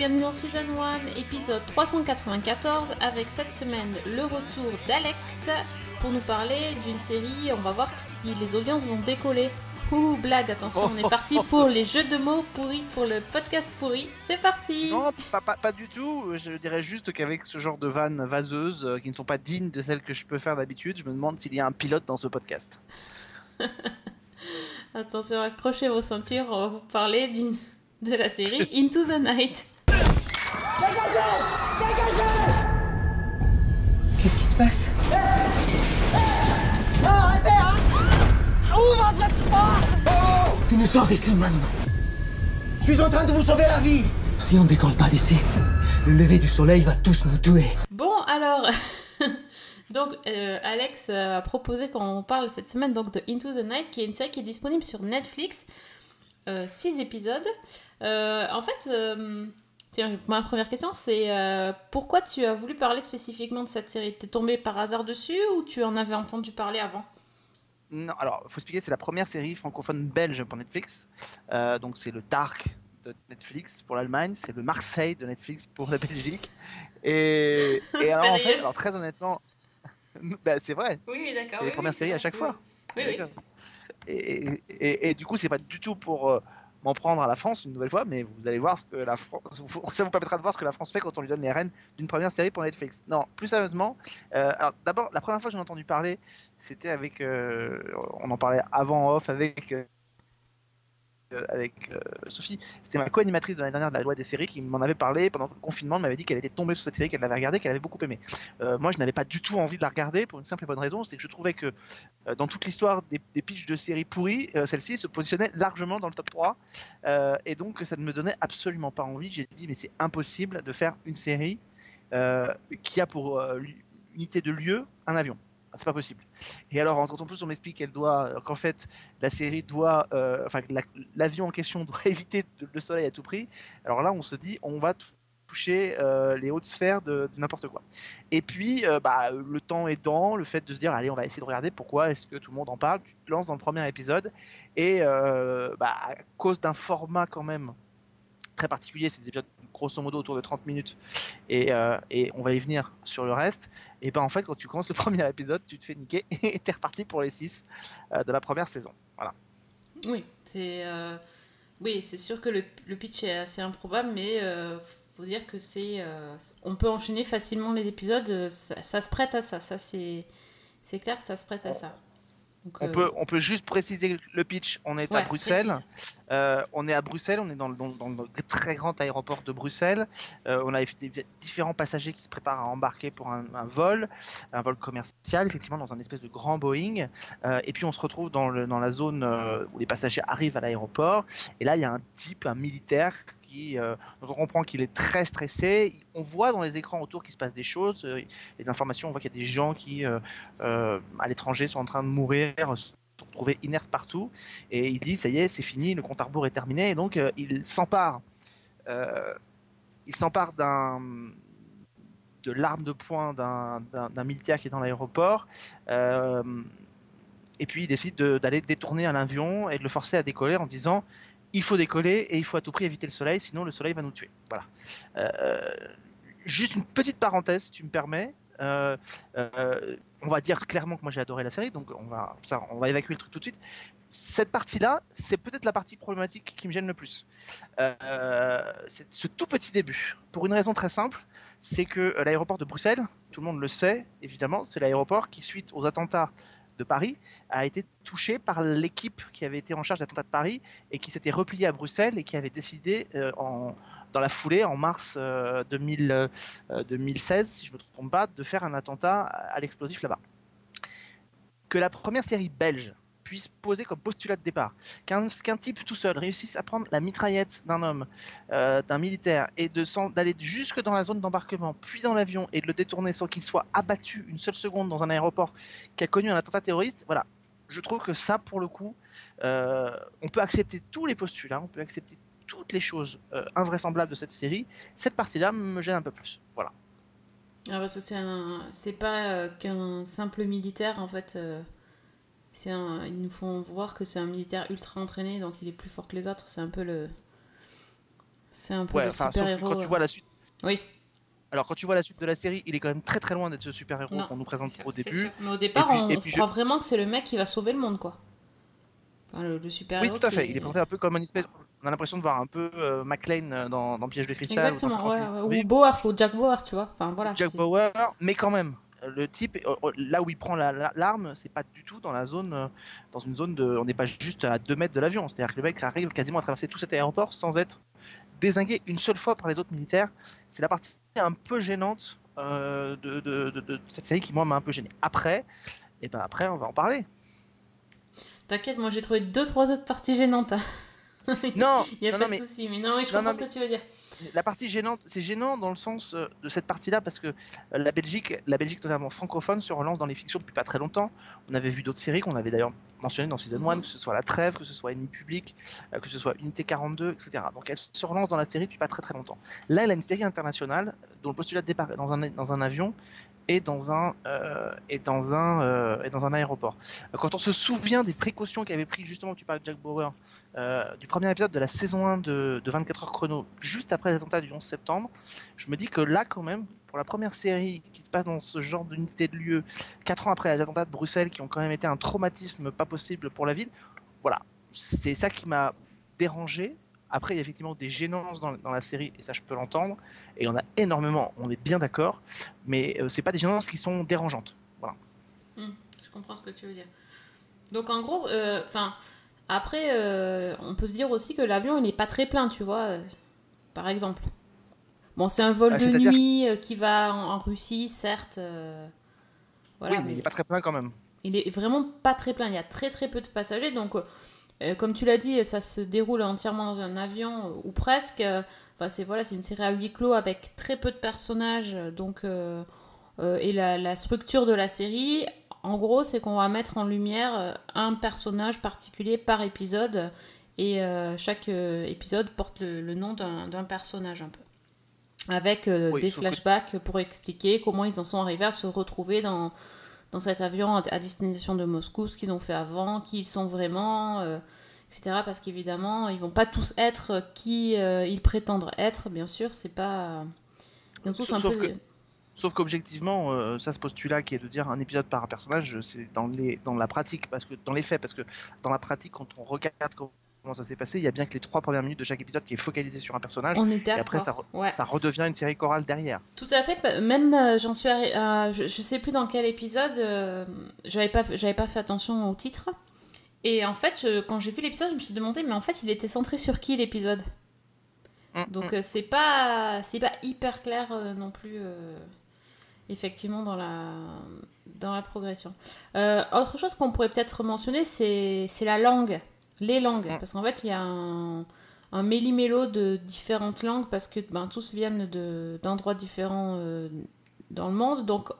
bienvenue dans Season 1, épisode 394, avec cette semaine le retour d'Alex pour nous parler d'une série, on va voir si les audiences vont décoller. Ouh, blague, attention, on est parti pour les jeux de mots pourris, pour le podcast pourri. C'est parti Non, pas, pas, pas du tout. Je dirais juste qu'avec ce genre de vannes vaseuses euh, qui ne sont pas dignes de celles que je peux faire d'habitude, je me demande s'il y a un pilote dans ce podcast. Attention, accrochez vos ceintures, on va vous parler d'une de la série Into the Night. Qu'est-ce qui se passe Tu nous sors d'ici maintenant. Je suis en train de vous sauver la vie. Si on ne décolle pas d'ici, le lever du soleil va tous nous tuer. Bon, alors, donc euh, Alex a proposé qu'on parle cette semaine donc de Into the Night, qui est une série qui est disponible sur Netflix, 6 épisodes. Euh, en fait, euh, tiens, ma première question, c'est euh, pourquoi tu as voulu parler spécifiquement de cette série? T'es tombé par hasard dessus ou tu en avais entendu parler avant? Non, alors, faut expliquer, c'est la première série francophone belge pour Netflix. Euh, donc, c'est le Dark de Netflix pour l'Allemagne, c'est le Marseille de Netflix pour la Belgique. Et, et alors, en fait, alors, très honnêtement, bah, c'est vrai, Oui, oui, d'accord. c'est les premières séries à chaque fois. Oui, oui. Et- et du coup, c'est pas du tout pour euh, m'en prendre à la France une nouvelle fois, mais vous allez voir ce que la France, ça vous permettra de voir ce que la France fait quand on lui donne les rênes d'une première série pour Netflix. Non, plus sérieusement, euh, alors d'abord, la première fois que j'en ai entendu parler, c'était avec, euh, on en parlait avant off avec. Euh, avec euh, Sophie, c'était ma co-animatrice de l'année dernière de la loi des séries qui m'en avait parlé pendant le confinement, elle m'avait dit qu'elle était tombée sur cette série, qu'elle l'avait regardée, qu'elle avait beaucoup aimé. Euh, moi, je n'avais pas du tout envie de la regarder pour une simple et bonne raison, c'est que je trouvais que euh, dans toute l'histoire des, des pitchs de séries pourries, celle-ci se positionnait largement dans le top 3. euh, et donc, ça ne me donnait absolument pas envie. J'ai dit, mais c'est impossible de faire une série qui a pour unité de lieu un avion. Ah, C'est pas possible. Et alors, quand plus on m'explique qu'elle doit, euh, qu'en fait, la série doit, euh, enfin, l'avion en question doit éviter le soleil à tout prix. Alors là, on se dit, on va toucher euh, les hautes sphères de, n'importe quoi. Et puis, bah, le temps aidant, le fait de se dire, allez, on va essayer de regarder pourquoi est-ce que tout le monde en parle, tu te lances dans le premier épisode, et bah, à cause d'un format quand même très particulier, c'est des épisodes grosso modo autour de 30 minutes, et, euh, et on va y venir sur le reste, et ben en fait, quand tu commences le premier épisode, tu te fais niquer, et t'es reparti pour les 6 de la première saison. Voilà. Oui, c'est euh, oui, c'est sûr que le, le pitch est assez improbable, mais euh, faut dire que c'est euh, on peut enchaîner facilement les épisodes, euh, ça, ça se prête à ça, ça c'est c'est clair que ça se prête à ça. Donc, On euh, peut, on peut juste préciser le pitch. On est à Bruxelles. Euh, on est à Bruxelles. On est dans le, dans, dans le très grand aéroport de Bruxelles. Euh, on a des différents passagers qui se préparent à embarquer pour un, un vol, un vol commercial, effectivement, dans un espèce de grand Boeing. Et puis on se retrouve dans, le, dans la zone où les passagers arrivent à l'aéroport. Et là, il y a un type, un militaire euh, on comprend qu'il est très stressé. On voit dans les écrans autour qu'il se passe des choses, euh, les informations. On voit qu'il y a des gens qui, euh, à l'étranger, sont en train de mourir, se retrouver inertes partout. Et il dit, ça y est, c'est fini, le compte à rebours est terminé. Et donc, il s'empare, il s'empare d'un de l'arme de poing d'un- militaire qui est dans l'aéroport. et puis il décide de- d'aller détourner un avion et de le forcer à décoller en disant il faut décoller et il faut à tout prix éviter le soleil, sinon le soleil va nous tuer. Voilà. Euh, juste une petite parenthèse, si tu me permets. Euh, euh, on va dire clairement que moi j'ai adoré la série, donc on va, ça, on va évacuer le truc tout de suite. Cette partie-là, c'est peut-être la partie problématique qui me gêne le plus. C'est ce tout petit début. Pour une raison très simple, c'est que l'aéroport de Bruxelles, tout le monde le sait, évidemment, c'est l'aéroport qui, suite aux attentats de Paris, a été touché par l'équipe qui avait été en charge d'attentats de Paris et qui s'était repliée à Bruxelles et qui avait décidé euh, en, dans la foulée, en mars euh, 2000, euh, 2016, si je ne me trompe pas, de faire un attentat à l'explosif là-bas. Que la première série belge puisse poser comme postulat de départ qu'un qu'un type tout seul réussisse à prendre la mitraillette d'un homme, euh, d'un militaire, et d'aller jusque dans la zone d'embarquement, puis dans l'avion, et de le détourner sans qu'il soit abattu une seule seconde dans un aéroport qui a connu un attentat terroriste, voilà. Je trouve que ça, pour le coup, euh, on peut accepter tous les postulats, on peut accepter toutes les choses euh, invraisemblables de cette série. Cette partie-là me gêne un peu plus. Voilà. Ah, que c'est pas qu'un simple militaire en fait. Un... Ils nous font voir que c'est un militaire ultra entraîné, donc il est plus fort que les autres. C'est un peu le. C'est un peu Ouais, le enfin, super héros. quand tu vois la suite. Oui. Alors, quand tu vois la suite de la série, il est quand même très très loin d'être ce super héros qu'on nous présente sûr, au début. sûr. Mais au départ, puis- on, on puis je- croit vraiment que c'est le mec qui va sauver le monde, quoi. Enfin, le, le super Oui, héros tout à qui fait. Il est présenté un peu comme une espèce. On a l'impression de voir un peu euh, McLean euh, dans, dans Piège de cristal. ou dans Exactement, 50 ouais, ou Bauer, ou Jack Bauer, tu vois. Enfin voilà. Jack Bauer, mais quand même, euh, le type, euh, euh, là où il prend la- la- l'arme, c'est pas du tout dans la zone, euh, dans une zone de, on n'est pas juste à 2 mètres de l'avion. C'est-à-dire que le mec arrive quasiment à traverser tout cet aéroport sans être désingué une seule fois par les autres militaires. C'est la partie un peu gênante euh, de, de- de- de cette série qui moi m'a un peu gêné. Après, et ben après on va en parler. T'inquiète, moi j'ai trouvé deux trois autres parties gênantes. hein. Non, Il y a non, pas non, de mais souci, mais non, oui, je Non, comprends ce que tu veux dire. La partie gênante, c'est gênant dans le sens euh, de cette partie-là parce que euh, la Belgique, la Belgique notamment francophone, se relance dans les fictions depuis pas très longtemps. On avait vu d'autres séries qu'on avait d'ailleurs mentionnées dans Season 1, Mhm. que ce soit La Trêve, que ce soit Ennemi Public, euh, que ce soit Unité 42, etc. Donc elle se relance dans la série depuis pas très très longtemps. Là, elle a une série internationale dont le postulat de départ est dans un, dans un avion et dans un, euh, et dans un, euh, et dans un aéroport. Quand on se souvient des précautions qu'avait pris justement, tu parlais de Jack Bauer, euh, du premier épisode de la saison 1 de, de 24 heures chrono, juste après les attentats du 11 septembre, je me dis que là, quand même, pour la première série qui se passe dans ce genre d'unité de lieu, 4 ans après les attentats de Bruxelles, qui ont quand même été un traumatisme pas possible pour la ville, voilà, c'est ça qui m'a dérangé. Après, il y a effectivement des gênances dans, la série, et ça, je peux l'entendre, et il y en a énormément, on est bien d'accord, mais euh, c'est pas des gênances qui sont dérangeantes. Voilà. Je comprends ce que tu veux dire. Donc en gros, euh, enfin, après, euh, on peut se dire aussi que l'avion il n'est pas très plein, tu vois, euh, par exemple. Bon, c'est un vol Ah, de nuit euh, qui va en, en Russie, certes. euh, voilà, oui, mais il n'est pas très plein quand même. il est vraiment pas très plein. Il y a très très peu de passagers. Donc, comme tu l'as dit, ça se déroule entièrement dans un avion ou presque. Enfin, c'est voilà, c'est une série à huis clos avec très peu de personnages. Donc, euh, et la, la structure de la série, en gros, c'est qu'on va mettre en lumière euh, un personnage particulier par épisode. Et euh, chaque euh, épisode porte le, le nom d'un personnage un peu. Avec euh, Oui, des que- flashbacks pour expliquer comment ils en sont arrivés à se retrouver dans, dans cet avion à, à destination de Moscou, ce qu'ils ont fait avant, qui ils sont vraiment, etc. Parce qu'évidemment, ils vont pas tous être qui ils prétendent être, bien sûr, c'est pas. Ils ont tous Sauf- un sauf peu. que- Sauf qu'objectivement, euh, ça ce postulat qui est de dire un épisode par personnage, c'est dans, les, dans la pratique, parce que dans les faits, parce que dans la pratique, quand on regarde comment ça s'est passé, il y a bien que les trois premières minutes de chaque épisode qui est focalisé sur un personnage, On et après ça, d'accord. re- Ouais. ça redevient une série chorale derrière. Tout à fait. Même, euh, j'en suis euh, je, je sais plus dans quel épisode, euh, j'avais pas, j'avais pas fait attention au titre. Et en fait, je- quand j'ai vu l'épisode, je me suis demandé, mais en fait, il était centré sur qui l'épisode? Mm, Donc mm. euh, c'est pas, c'est pas hyper clair non plus, effectivement, dans la, dans la progression. Euh, autre chose qu'on pourrait peut-être mentionner, c'est, la langue, les langues. Mm. Parce qu'en fait, il y a un, un méli-mélo de différentes langues parce que ben, tous viennent de, d'endroits différents euh, dans le monde. Donc,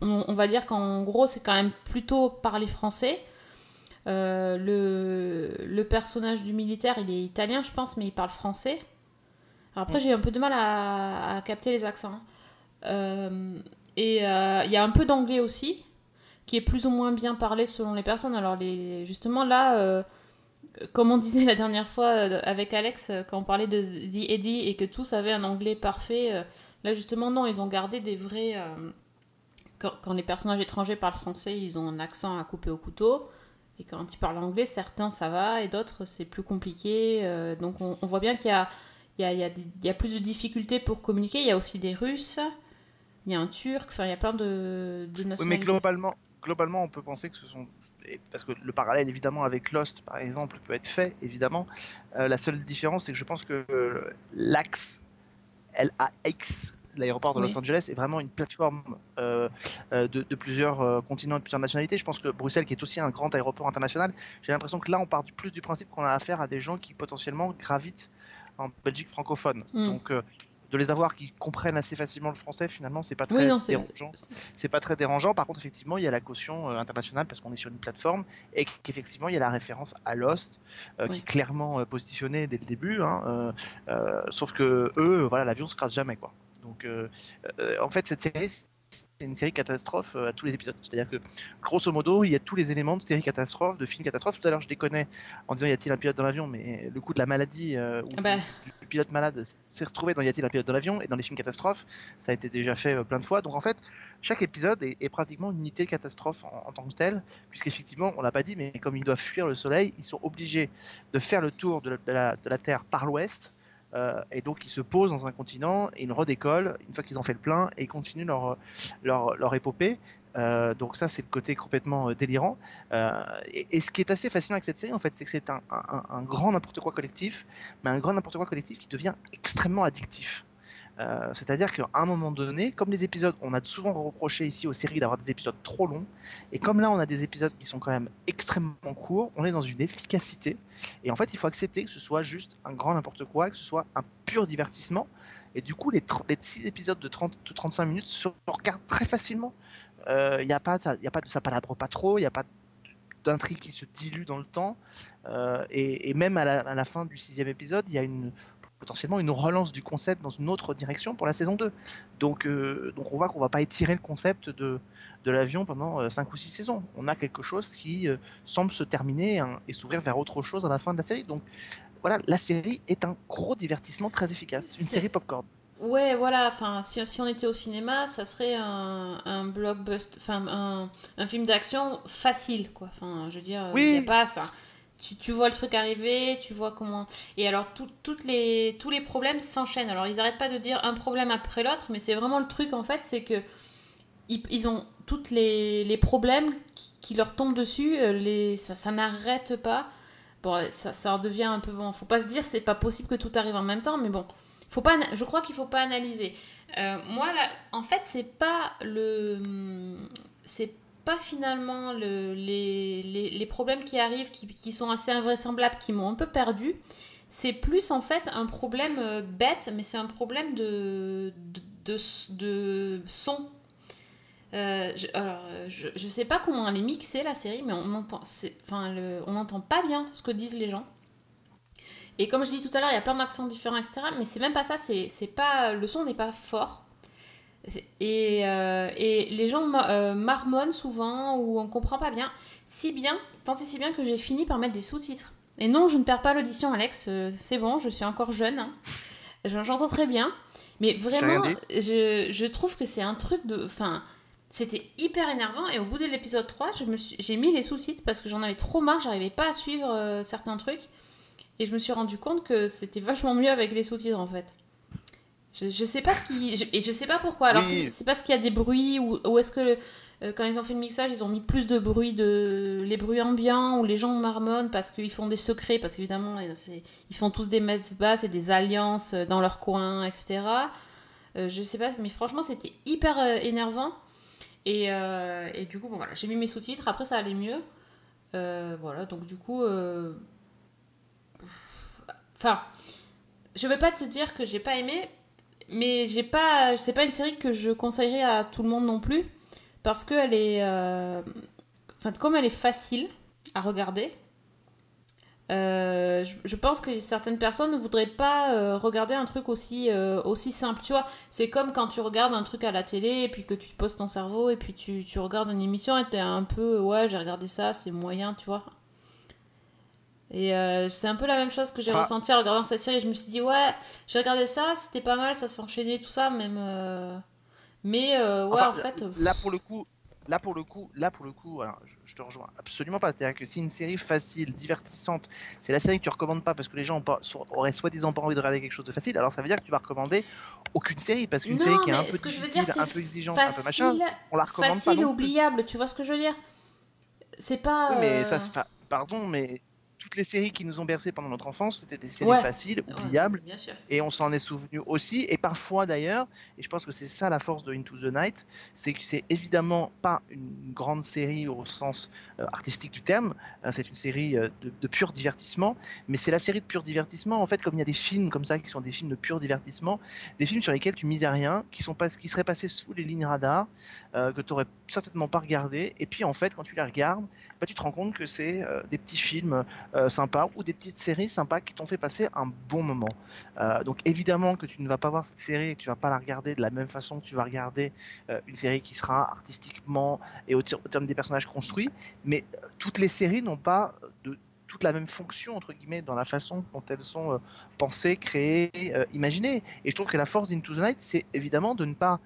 on, on va dire qu'en gros, c'est quand même plutôt parler français. Euh, le, le personnage du militaire, il est italien, je pense, mais il parle français. Alors après, j'ai un peu de mal à, à capter les accents. hein. Euh, et euh, il y a un peu d'anglais aussi, qui est plus ou moins bien parlé selon les personnes. Alors, les, justement, là, euh, comme on disait la dernière fois euh, avec Alex, quand on parlait de The Eddie et que tous avaient un anglais parfait, là, justement, non, ils ont gardé des vrais. quand, les personnages étrangers parlent français, ils ont un accent à couper au couteau. Et quand ils parlent anglais, certains ça va et d'autres c'est plus compliqué. donc on, voit bien qu'il y a, il y a plus de difficultés pour communiquer. Il y a aussi des Russes, il y a un Turc, enfin il y a plein de, de Oui, mais nationalités. globalement, globalement, on peut penser que ce sont. Parce que le parallèle, évidemment, avec Lost, par exemple, peut être fait, évidemment. Euh, la seule différence, c'est que je pense que euh, l'AX, LAX, l'aéroport de Oui. Los Angeles, est vraiment une plateforme euh, euh, de, de plusieurs euh, continents et de plusieurs nationalités. Je pense que Bruxelles, qui est aussi un grand aéroport international, j'ai l'impression que là, on part du- plus du principe qu'on a affaire à des gens qui potentiellement gravitent en Belgique francophone. Mm. Donc, euh, de les avoir qui comprennent assez facilement le français, finalement, c'est pas Oui, très non, c'est- dérangeant c'est pas très dérangeant. Par contre, effectivement, il y a la caution euh, internationale parce qu'on est sur une plateforme et qu'effectivement, il y a la référence à Lost euh, qui Oui. est clairement euh, positionnée dès le début. hein, euh, sauf que eux, voilà, l'avion se crache jamais, quoi. Donc, en fait, cette série, c'est une série catastrophe euh, à tous les épisodes. C'est-à-dire que, grosso modo, il y a tous les éléments de série catastrophe, de film catastrophe. Tout à l'heure, je déconnais en disant y a-t-il un pilote dans l'avion, mais le coup de la maladie euh, ou Ah bah. du, du pilote malade s'est retrouvé dans y a-t-il un pilote dans l'avion? Et dans les films catastrophes. Ça a été déjà fait euh, plein de fois. Donc, en fait, chaque épisode est, est pratiquement une unité de catastrophe en, en tant que telle, puisqu'effectivement, on l'a pas dit, mais comme ils doivent fuir le soleil, ils sont obligés de faire le tour de la, de la- de la Terre par l'ouest. Euh, et donc ils se posent dans un continent ils redécollent une fois qu'ils ont fait le plein et ils continuent leur, leur, leur épopée. Euh, donc ça c'est le côté complètement euh, délirant. Et, et ce qui est assez fascinant avec cette série en fait c'est que c'est un, un- un grand n'importe quoi collectif, mais un grand n'importe quoi collectif qui devient extrêmement addictif. Euh, C'est-à-dire qu'à un moment donné, comme les épisodes, on a souvent reproché ici aux séries d'avoir des épisodes trop longs, et comme là on a des épisodes qui sont quand même extrêmement courts, on est dans une efficacité, et en fait il faut accepter que ce soit juste un grand n'importe quoi, que ce soit un pur divertissement, et du coup les, les 6 épisodes de, 30, de 35 minutes se regardent très facilement. Il n'y a pas, ça, pas de, ça pas trop, il n'y a pas d'intrigue qui se dilue dans le temps, euh, et, et même à la, à la fin du sixième épisode, il y a une potentiellement une relance du concept dans une autre direction pour la saison 2. Donc, euh, donc on voit qu'on va pas étirer le concept de, de l'avion pendant 5 ou 6 saisons. On a quelque chose qui euh, semble se terminer hein, et s'ouvrir vers autre chose à la fin de la série. Donc voilà, la série est un gros divertissement très efficace. Une série popcorn. Ouais, voilà, enfin, si, si on était au cinéma, ça serait un, un blockbuster, enfin, un, un film d'action facile, quoi. Enfin, je veux dire, il Oui. n'y a pas ça. Tu, tu vois le truc arriver, tu vois comment... Et alors, tout- toutes les, tous les problèmes s'enchaînent. Alors, ils n'arrêtent pas de dire un problème après l'autre, mais c'est vraiment le truc, en fait, c'est que ils, ils ont toutes les, les problèmes qui, leur tombent dessus, euh, les, ça, ça n'arrête pas. Bon, ça, ça devient un peu... Bon, faut pas se dire, c'est pas possible que tout arrive en même temps, mais bon... Faut pas, je crois qu'il faut pas analyser. Euh, moi, là, en fait, c'est pas le, c'est pas finalement le, les, les, problèmes qui arrivent, qui, qui sont assez invraisemblables, qui m'ont un peu perdu. C'est plus en fait un problème euh, bête, mais c'est un problème de, de, de, son. Euh, je, alors, je, je sais pas comment elle est mixée la série, mais on entend, enfin, le- on n'entend pas bien ce que disent les gens. Et comme je dis tout à l'heure, il y a plein d'accents différents, etc. Mais c'est même pas ça, c'est pas le son n'est pas fort. Et, euh, et les gens euh, marmonnent souvent ou on comprend pas bien. Si bien, tant et si bien que j'ai fini par mettre des sous-titres. Et non, je ne perds pas l'audition, Alex. euh, C'est bon, je suis encore jeune. hein. J'en- J'entends très bien. Mais vraiment, je, je trouve que c'est un truc de. Enfin, c'était hyper énervant. Et au bout de l'épisode 3, je me suis- j'ai mis les sous-titres parce que j'en avais trop marre. J'arrivais pas à suivre euh, certains trucs. Et je me suis rendu compte que c'était vachement mieux avec les sous-titres en fait. Je, je sais pas ce qui. je- et je sais pas pourquoi. Alors Oui. c'est parce qu'il y a des bruits ou, ou est-ce que euh, quand ils ont fait le mixage, ils ont mis plus de bruit, de les bruits ambiants ou les gens marmonnent parce qu'ils font des secrets, parce qu'évidemment euh, ils font tous des messes basses et des alliances euh, dans leur coin, etc. Euh, je sais pas, mais franchement c'était hyper euh, énervant. Et, et du coup, bon, voilà, j'ai mis mes sous-titres. Après, ça allait mieux. Voilà, donc du coup. Enfin, je vais pas te dire que j'ai pas aimé, mais j'ai pas, c'est pas une série que je conseillerais à tout le monde non plus, parce que elle est, euh, comme elle est facile à regarder. euh, je, pense que certaines personnes ne voudraient pas euh, regarder un truc aussi, aussi simple. Tu vois, c'est comme quand tu regardes un truc à la télé et puis que tu poses ton cerveau et puis tu, tu regardes une émission et t'es un peu, ouais, j'ai regardé ça, c'est moyen, tu vois. Et euh, c'est un peu la même chose que j'ai Ah. ressenti en regardant cette série. Je me suis dit, ouais, j'ai regardé ça, c'était pas mal, ça s'enchaînait, tout ça, même. euh, Mais euh, ouais, Enfin, en fait. Là pour le coup, là pour le coup, là pour le coup, alors, je, je te rejoins absolument pas. C'est-à-dire que si une série facile, divertissante, c'est la série que tu recommandes pas parce que les gens pas, so- auraient soi-disant pas envie de regarder quelque chose de facile, alors ça veut dire que tu vas recommander aucune série parce qu'une série qui est un peu que je veux difficile, dire, c'est un peu exigeante, un peu machin, facile, on la recommande facile et pas non plus. oubliable, tu vois ce que je veux dire? C'est pas. Oui, mais ça, c'est- pardon, mais toutes les séries qui nous ont bercés pendant notre enfance, c'était des séries Ouais. faciles, ouais, oubliables, bien sûr. et on s'en est souvenu aussi. Et parfois d'ailleurs, et je pense que c'est ça la force de Into the Night, c'est que c'est évidemment pas une grande série au sens euh, artistique du terme. Euh, c'est une série euh, de, de pur divertissement, mais c'est la série de pur divertissement. En fait, comme il y a des films comme ça qui sont des films de pur divertissement, des films sur lesquels tu misais rien, qui sont pas, qui seraient passés sous les lignes radars, euh, que tu aurais certainement pas regardé. Et puis en fait, quand tu les regardes, bah, tu te rends compte que c'est des petits films euh, ou des petites séries sympas qui t'ont fait passer un bon moment. Euh, donc évidemment que tu ne vas pas voir cette série et que tu vas pas la regarder de la même façon que tu vas regarder euh, une série qui sera artistiquement et au, terme des personnages construits, mais euh, toutes les séries n'ont pas de toute la même fonction entre guillemets dans la façon dont elles sont pensées, créées, imaginées. Et je trouve que la force d'Into the Night, c'est évidemment de ne pas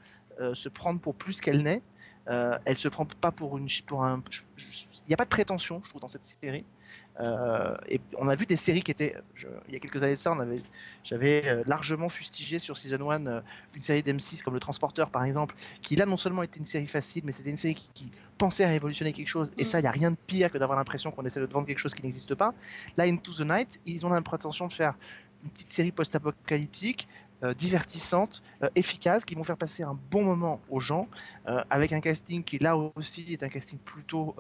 se prendre pour plus qu'elle n'est. Elle se prend pas pour une pour un. Il n'y a pas de prétention, je trouve, dans cette série. Euh, et on a vu des séries qui étaient. je- il y a quelques années de ça, on avait, j'avais euh, largement fustigé sur Season 1 euh, une série d'M6 comme Le Transporteur, par exemple, qui là non seulement était une série facile, mais c'était une série qui, qui pensait à révolutionner quelque chose. Et Mm. ça, il n'y a rien de pire que d'avoir l'impression qu'on essaie de te vendre quelque chose qui n'existe pas. Là, Into the Night, ils ont la prétention de faire une petite série post-apocalyptique, euh, divertissante, euh, efficace, qui vont faire passer un bon moment aux gens, euh, avec un casting qui là aussi est un casting plutôt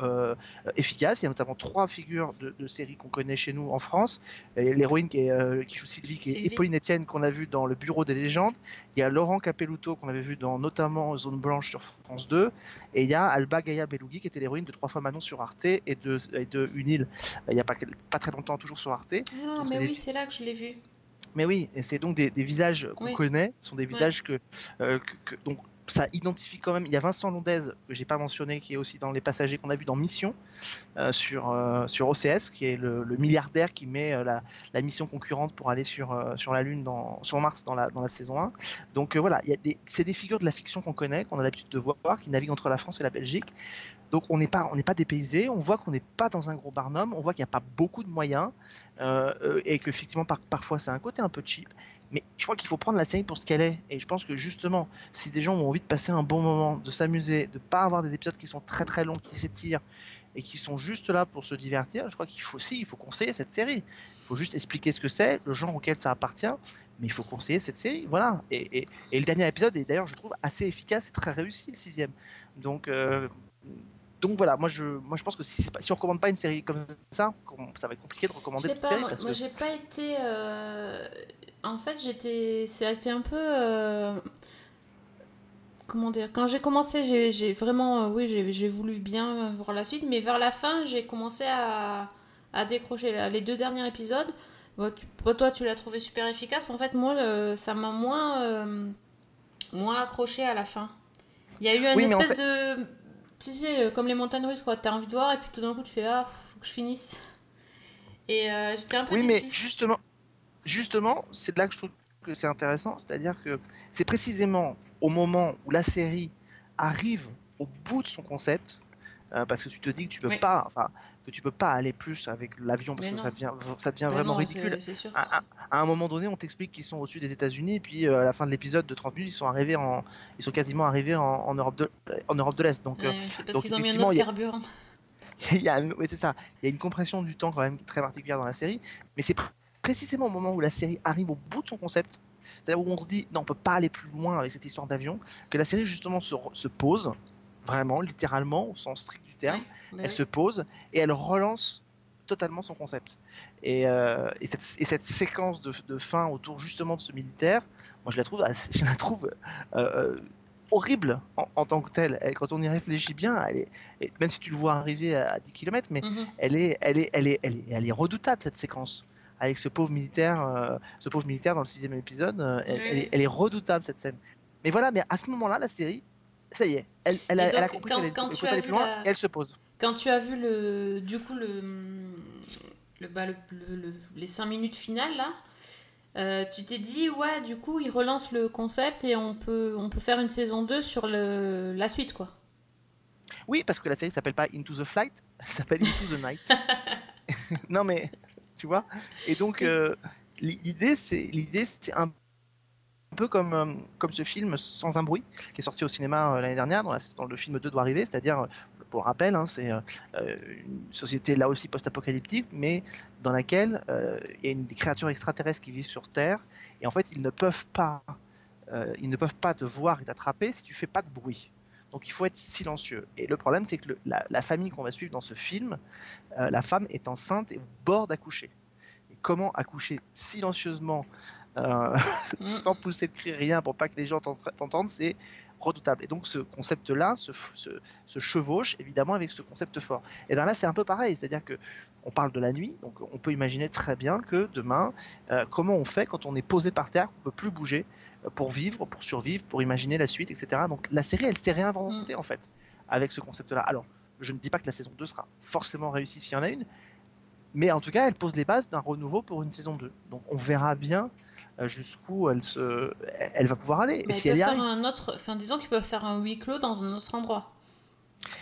efficace. Il y a notamment trois figures de, de séries qu'on connaît chez nous en France. L'héroïne qui, joue Sylvie, qui est Sylvie. Pauline Etienne qu'on a vu dans Le Bureau des légendes. Il y a Laurent Capelluto qu'on avait vu dans notamment Zone Blanche sur France 2. Et il y a Alba Gaia Belougui qui était l'héroïne de Trois fois Manon sur Arte et de, et de Une île il n'y a pas, pas très longtemps toujours sur Arte. Ah, mais oui, c'est là que je l'ai vu. Mais oui, et c'est donc des, des visages qu'on Oui. connaît, ce sont des visages que, euh, que- que- donc ça identifie quand même. Il y a Vincent Londez que j'ai pas mentionné, qui est aussi dans les passagers qu'on a vu dans Mission euh, sur euh, sur OCS, qui est le, milliardaire qui met euh, la, mission concurrente pour aller sur sur la Lune dans sur Mars dans la dans la saison 1. Donc voilà, c'est des figures de la fiction qu'on connaît, qu'on a l'habitude de voir, qui naviguent entre la France et la Belgique. Donc on n'est pas on pas dépaysé, on voit qu'on n'est pas dans un gros barnum, on voit qu'il n'y a pas beaucoup de moyens et qu'effectivement par, parfois c'est un côté un peu cheap. Mais je crois qu'il faut prendre la série pour ce qu'elle est. Et je pense que justement, si des gens ont envie de passer un bon moment, de s'amuser, de pas avoir des épisodes qui sont très très longs, qui s'étirent et qui sont juste là pour se divertir, je crois qu'il faut aussi, il faut conseiller cette série. Il faut juste expliquer ce que c'est, le genre auquel ça appartient, mais il faut conseiller cette série. Voilà. Et, et- et le dernier épisode est d'ailleurs, je trouve, assez efficace et très réussi, le sixième. Donc, euh, donc voilà, moi je, moi je pense que si, si on recommande pas une série comme ça, ça va être compliqué de recommander une série moi, parce moi, que j'ai pas été. euh, En fait, j'étais. C'était un peu. euh, Comment dire Quand j'ai commencé, j'ai vraiment. euh, Oui, j'ai voulu bien voir la suite, mais vers la fin, j'ai commencé à, à décrocher. Là, Les deux derniers épisodes, bon, tu- bon, toi, tu l'as trouvé super efficace. En fait, moi, euh, ça m'a moins. euh, moins accroché à la fin. Il y a eu une Oui, mais en espèce de. Tu sais, comme les montagnes russes, quoi. T'as envie de voir, et puis tout d'un coup, tu fais Ah, faut que je finisse. Et euh, j'étais un peu Oui, mais justement, justement, c'est de là que je trouve que c'est intéressant, c'est-à-dire que c'est précisément au moment où la série arrive au bout de son concept, euh, parce que tu te dis que tu peux Oui. pas, enfin, que tu peux pas aller plus avec l'avion parce Mais que non. ça devient, ça devient Mais vraiment non, ridicule. c'est- C'est sûr. À, à- à un moment donné, on t'explique qu'ils sont au-dessus des États-Unis, et puis euh, à la fin de l'épisode de 30 minutes, ils sont arrivés en, ils sont quasiment arrivés en, en Europe de, en Europe de l'Est. Donc, euh, Ouais, c'est parce donc qu'ils ont mis un autre carburant. il y a, oui, c'est ça. Il y a une compression du temps quand même très particulière dans la série, mais c'est précisément au moment où la série arrive au bout de son concept, c'est-à-dire où on se dit non, on peut pas aller plus loin avec cette histoire d'avion, que la série justement se, pose, vraiment, littéralement, au sens strict du terme, elle oui. se pose et elle relance totalement son concept. Et, euh, et, cette, et cette séquence de, de fin autour justement de ce militaire, moi je la trouve, assez- je la trouve euh, euh, horrible en, en tant que telle. Elle, quand on y réfléchit bien, elle est, et même si tu le vois arriver à, à 10 km, mais Mhm. elle est, elle est, elle est, elle est, elle est redoutable cette séquence. Avec ce pauvre militaire, euh, ce pauvre militaire dans le sixième épisode, euh, elle, Oui, elle est, oui. elle est redoutable cette scène. Mais voilà, mais à ce moment-là, la série, ça y est, elle, elle, a, elle compris qu'elle as aller plus loin la- et elle se pose. Quand tu as vu le, du coup le, le, bah, le- le- le- les 5 minutes finales là, euh, tu t'es dit ouais du coup ils relancent le concept et on peut, on peut faire une saison 2 sur le, la suite quoi. Oui, parce que la série s'appelle pas Into the Flight, elle s'appelle Into the Night. non mais, tu vois. Et donc euh, l'idée, c'est l'idée, c'est un peu comme, euh, comme ce film Sans un bruit, qui est sorti au cinéma euh, l'année dernière, dans, la- le film 2 doit arriver, c'est-à-dire, euh, pour rappel, hein, c'est euh, une société là aussi post-apocalyptique, mais dans laquelle il y a une, des créatures extraterrestres qui vivent sur Terre, et en fait, ils ne peuvent pas, ils ne peuvent pas te voir et t'attraper si tu fais pas de bruit. Donc il faut être silencieux. Et le problème, c'est que le- la, la famille qu'on va suivre dans ce film, euh, la femme est enceinte et au bord d'accoucher. Et comment accoucher silencieusement euh, Mm. sans pousser de cri, rien pour pas que les gens t'ent- t'entendent, c'est redoutable. Et donc ce concept-là se, f- se- se chevauche évidemment avec ce concept fort. Et bien là, c'est un peu pareil, c'est-à-dire que on parle de la nuit, donc on peut imaginer très bien que demain, euh, comment on fait quand on est posé par terre, qu'on peut plus bouger, pour vivre, pour survivre, pour imaginer la suite, etc. Donc la série, elle s'est réinventée en fait avec ce concept-là. Alors, je ne dis pas que la saison 2 sera forcément réussie s'il y en a une, mais en tout cas, elle pose les bases d'un renouveau pour une saison 2. Donc on verra bien euh, jusqu'où elle, se... elle va pouvoir aller. Bah, et si elle y faire arrive. un autre. Enfin, disons qu'ils peuvent faire un huis clos dans un autre endroit.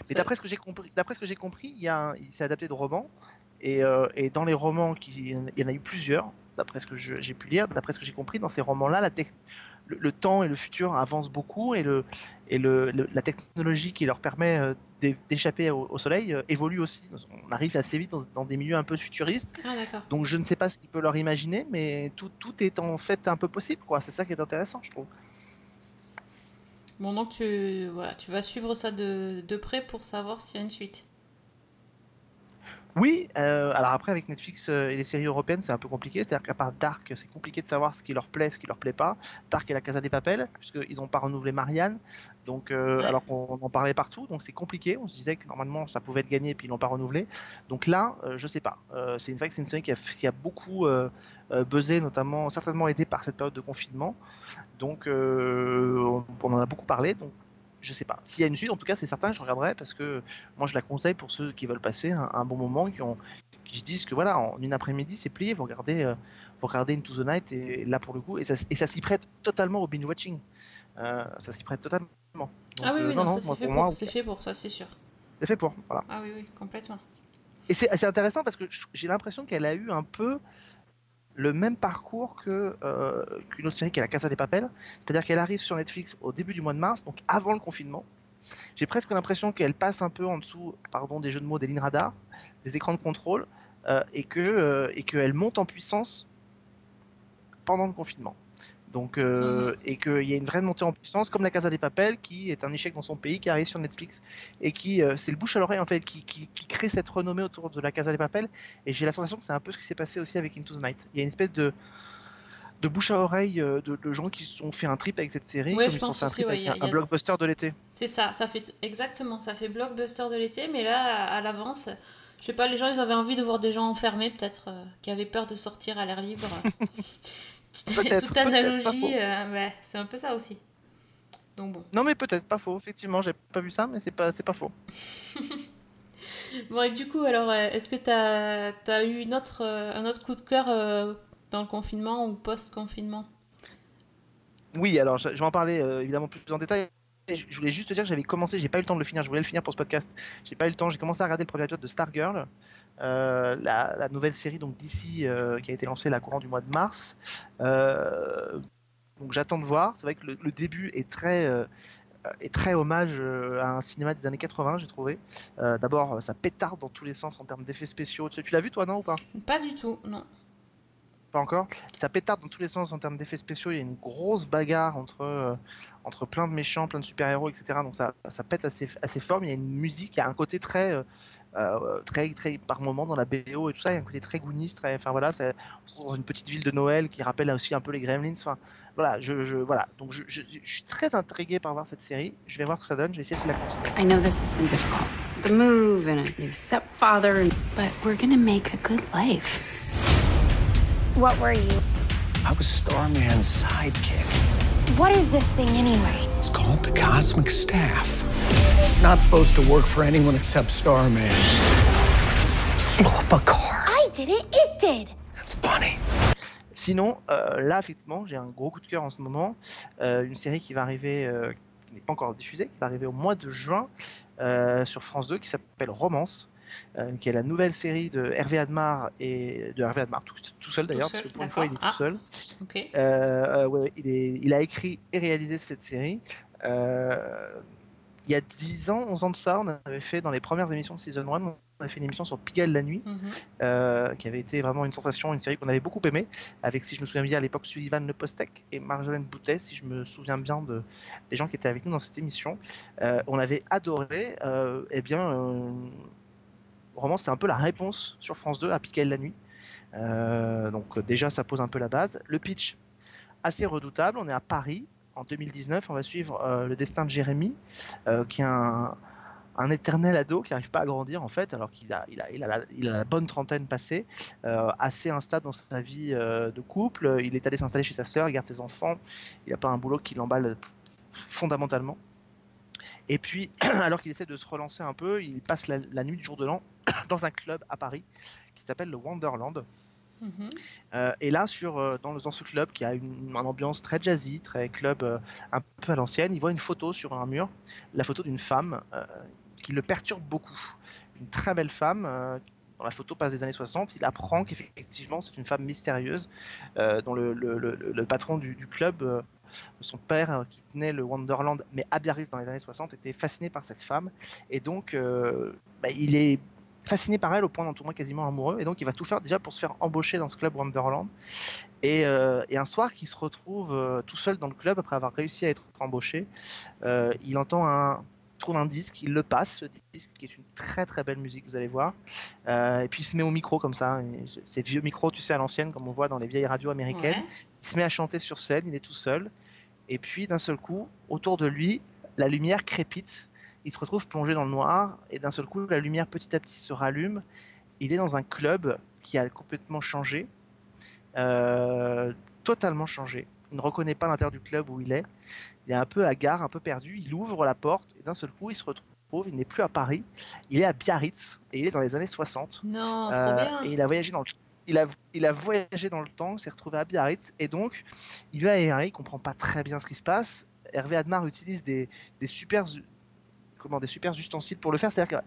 Mais d'après ce que j'ai compris, d'après ce que j'ai compris, il y a un- il s'est adapté de romans et, euh, et dans les romans, il y en a eu plusieurs. D'après ce que j'ai pu lire, d'après ce que j'ai compris, dans ces romans-là, la le, le temps et le futur avancent beaucoup et, le, et le, le- la technologie qui leur permet euh, d'é- d'échapper au, au soleil euh, évolue aussi. On arrive assez vite dans, dans des milieux un peu futuristes, Ah, donc je ne sais pas ce qu'il peut leur imaginer, mais tout, tout est en fait un peu possible, quoi. C'est ça qui est intéressant, je trouve. Bon, donc tu, voilà, tu vas suivre ça de, de près pour savoir s'il y a une suite. Oui, euh, alors après avec Netflix euh, et les séries européennes c'est un peu compliqué, c'est-à-dire qu'à part Dark c'est compliqué de savoir ce qui leur plaît, ce qui leur plaît pas. Dark et la Casa des Papel, puisqu'ils n'ont pas renouvelé Marianne, donc euh, Ouais. alors qu'on en parlait partout, donc c'est compliqué. On se disait que normalement ça pouvait être gagné puis ils l'ont pas renouvelé. Donc là, euh, je sais pas. C'est une vrai que c'est une série qui a, qui a beaucoup buzzé, notamment certainement aidé par cette période de confinement. Donc on, on en a beaucoup parlé. Donc je sais pas. S'il y a une suite, en tout cas, c'est certain je regarderai parce que moi je la conseille pour ceux qui veulent passer un, un bon moment, qui ont qui se disent que voilà, en une après-midi, c'est plié, vous regardez, euh, vous regardez Into the Night et là pour le coup, et ça, et ça s'y prête totalement au binge watching. Euh, ça s'y prête totalement. Donc, ah oui, euh, oui, non, ça c'est fait pour pour, moi, c'est fait pour ça, c'est sûr. c'est fait pour. Voilà. Ah oui, oui, complètement. Et c'est c'est intéressant parce que j'ai l'impression qu'elle a eu un peu le même parcours que euh, qu'une autre série qui est La Casa des Papel, c'est-à-dire qu'elle arrive sur Netflix au début du mois de mars, donc avant le confinement. J'ai presque l'impression qu'elle passe un peu en dessous, pardon, des jeux de mots, des lignes radars, des écrans de contrôle, euh, et que euh, et qu'elle monte en puissance pendant le confinement. Donc, euh, et qu'il y a une vraie montée en puissance, comme la Casa des Papel, qui est un échec dans son pays, qui arrive sur Netflix, et qui, euh, c'est le bouche à l'oreille en fait, qui, qui- qui crée cette renommée autour de la Casa des Papel. Et j'ai la sensation que c'est un peu ce qui s'est passé aussi avec Into the Night. Il y a une espèce de, de bouche à oreille euh, de, de gens qui se sont fait un trip avec cette série, Ouais, comme je ils se sont pense fait un aussi, trip ouais, avec il y a- un, blockbuster de l'été. C'est ça, ça fait exactement, ça fait blockbuster de l'été, mais là, à, à l'avance, je sais pas, les gens, ils avaient envie de voir des gens enfermés, peut-être, euh, qui avaient peur de sortir à l'air libre. Toute- analogie, euh, ouais, c'est un peu ça aussi. Donc bon. Non mais peut-être, pas faux, effectivement, j'ai pas vu ça, mais c'est pas, c'est pas faux. Bon, et du coup, alors, euh, est-ce que t'as as eu une autre, euh, un autre coup de cœur euh, dans le confinement ou post-confinement? Oui, alors je, je vais en parler euh, évidemment plus en détail. Je voulais juste te dire que j'avais commencé, j'ai pas eu le temps de le finir, je voulais le finir pour ce podcast. J'ai pas eu le temps, j'ai commencé à regarder le premier épisode de Stargirl, euh, la, nouvelle série donc d'ici qui a été lancée la courant du mois de mars. Euh, donc j'attends de voir. C'est vrai que le, début est très euh, est très hommage euh, à un cinéma des années 80, j'ai trouvé. Euh, D'abord, euh, ça pétarde dans tous les sens en termes d'effets spéciaux. Tu l'as vu toi, non ou pas? Pas du tout, non. Pas encore. Ça pétarde dans tous les sens en termes d'effets spéciaux. Il y a une grosse bagarre entre, euh, entre plein de méchants, plein de super-héros, etc. Donc ça, ça pète assez, assez fort. Mais il y a une musique, il y a un côté très, euh, euh, très, très, par moment dans la BO et tout ça, il y a un côté très Goonies, très, enfin voilà, on se trouve dans une petite ville de Noël qui rappelle aussi un peu les Gremlins. Enfin voilà, je, voilà. Donc je, suis très intrigué par voir cette série. Je vais voir ce que ça donne. Je vais essayer de la continuer. I know this has been difficult. The move and a new stepfather, but we're gonna make a good life. What were you? I was Starman's sidekick. What is this thing anyway? It's called the Cosmic Staff. It's not supposed to work for anyone except Starman. Blew up a car. I didn't, it did. That's funny. Sinon, euh, là, effectivement, j'ai un gros coup de cœur en ce moment. Euh, une série qui va arriver, euh, qui n'est pas encore diffusée, qui va arriver au mois de juin euh, sur France 2, qui s'appelle Romance, euh, qui est la nouvelle série de Hervé Admar et de Hervé Admar tout, tout seul d'ailleurs, parce seul, que pour une fois, il est tout seul. Ok. Euh, euh, ouais, il, est, il a écrit et réalisé cette série. Euh, il y a 10 ans, 11 ans de ça, on avait fait dans les premières émissions de Season 1, on avait fait une émission sur Pigalle la nuit Mhm. euh, qui avait été vraiment une sensation, une série qu'on avait beaucoup aimée, avec, si je me souviens bien, à l'époque, Sullivan Le Postec et Marjolaine Boutet, si je me souviens bien de, des gens qui étaient avec nous dans cette émission. Euh, on avait adoré, euh, eh bien, vraiment, c'est un peu la réponse sur France 2 à Piquel la nuit. Euh, donc, déjà, ça pose un peu la base. Le pitch, assez redoutable. On est à Paris en 2019. On va suivre euh, le destin de Jérémy, euh, qui est un, éternel ado qui n'arrive pas à grandir en fait, alors qu'il a, la, bonne trentaine passée, assez instable dans sa vie de couple. Il est allé s'installer chez sa sœur, il garde ses enfants. Il n'a pas un boulot qui l'emballe fondamentalement. Et puis, alors qu'il essaie de se relancer un peu, il passe la, la nuit du jour de l'an dans un club à Paris qui s'appelle le Wonderland. Mhm. Euh, et là, sur, euh, dans, dans ce club qui a une, une ambiance très jazzy, très club euh, un peu à l'ancienne, il voit une photo sur un mur, la photo d'une femme qui le perturbe beaucoup. Une très belle femme. dans la photo passe des années 60, il apprend qu'effectivement c'est une femme mystérieuse dont le, le- le- le patron du, du club, son père euh, qui tenait le Wonderland, mais à Biarritz dans les années 60, était fasciné par cette femme. Et donc euh, bah, il est fasciné par elle au point d'en tourner quasiment amoureux. Et donc il va tout faire déjà pour se faire embaucher dans ce club Wonderland. Et, euh, un soir qu'il se retrouve tout seul dans le club après avoir réussi à être embauché, il entend un trouve un disque, il le passe, ce disque qui est une très très belle musique, vous allez voir. Euh, et puis il se met au micro comme ça, et ces vieux micros, tu sais, à l'ancienne, comme on voit dans les vieilles radios américaines. Ouais. Il se met à chanter sur scène, il est tout seul. Et puis d'un seul coup, autour de lui, la lumière crépite. Il se retrouve plongé dans le noir. Et d'un seul coup, la lumière petit à petit se rallume. Il est dans un club qui a complètement changé. Euh, totalement changé. Il ne reconnaît pas l'intérieur du club où il est. Il est un peu hagard, un peu perdu. Il ouvre la porte et d'un seul coup, il se retrouve. Il n'est plus à Paris. Il est à Biarritz et il est dans les années 60. Non, trop Euh, bien. et il a voyagé dans le il a, il a voyagé dans le temps, s'est retrouvé à Biarritz et donc il va à Hervé, il comprend pas très bien ce qui se passe. Hervé Admar utilise des, des super comment des super ustensiles pour le faire, c'est-à-dire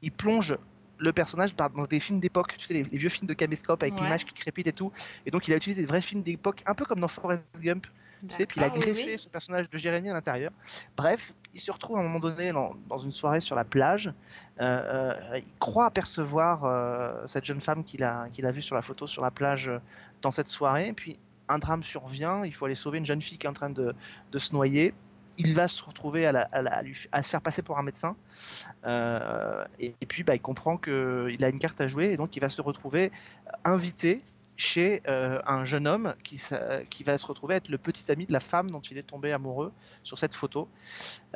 qu'il plonge le personnage dans des films d'époque, tu sais les, les vieux films de caméscope avec Ouais. l'image qui crépite et tout, et donc il a utilisé des vrais films d'époque, un peu comme dans Forrest Gump, tu sais, puis il a oui, greffé oui. ce personnage de Jérémy à l'intérieur. Bref, il se retrouve à un moment donné dans, dans une soirée sur la plage. Euh, euh, il croit apercevoir euh, cette jeune femme qu'il a, qu'il a vue sur la photo sur la plage dans cette soirée. Puis un drame survient. Il faut aller sauver une jeune fille qui est en train de, de se noyer. Il va se retrouver à, la- à la- à lui- à se faire passer pour un médecin. Et, et puis, bah, il comprend qu'il a une carte à jouer. Et donc, il va se retrouver invité chez euh, un jeune homme qui, va se retrouver être le petit ami de la femme dont il est tombé amoureux sur cette photo.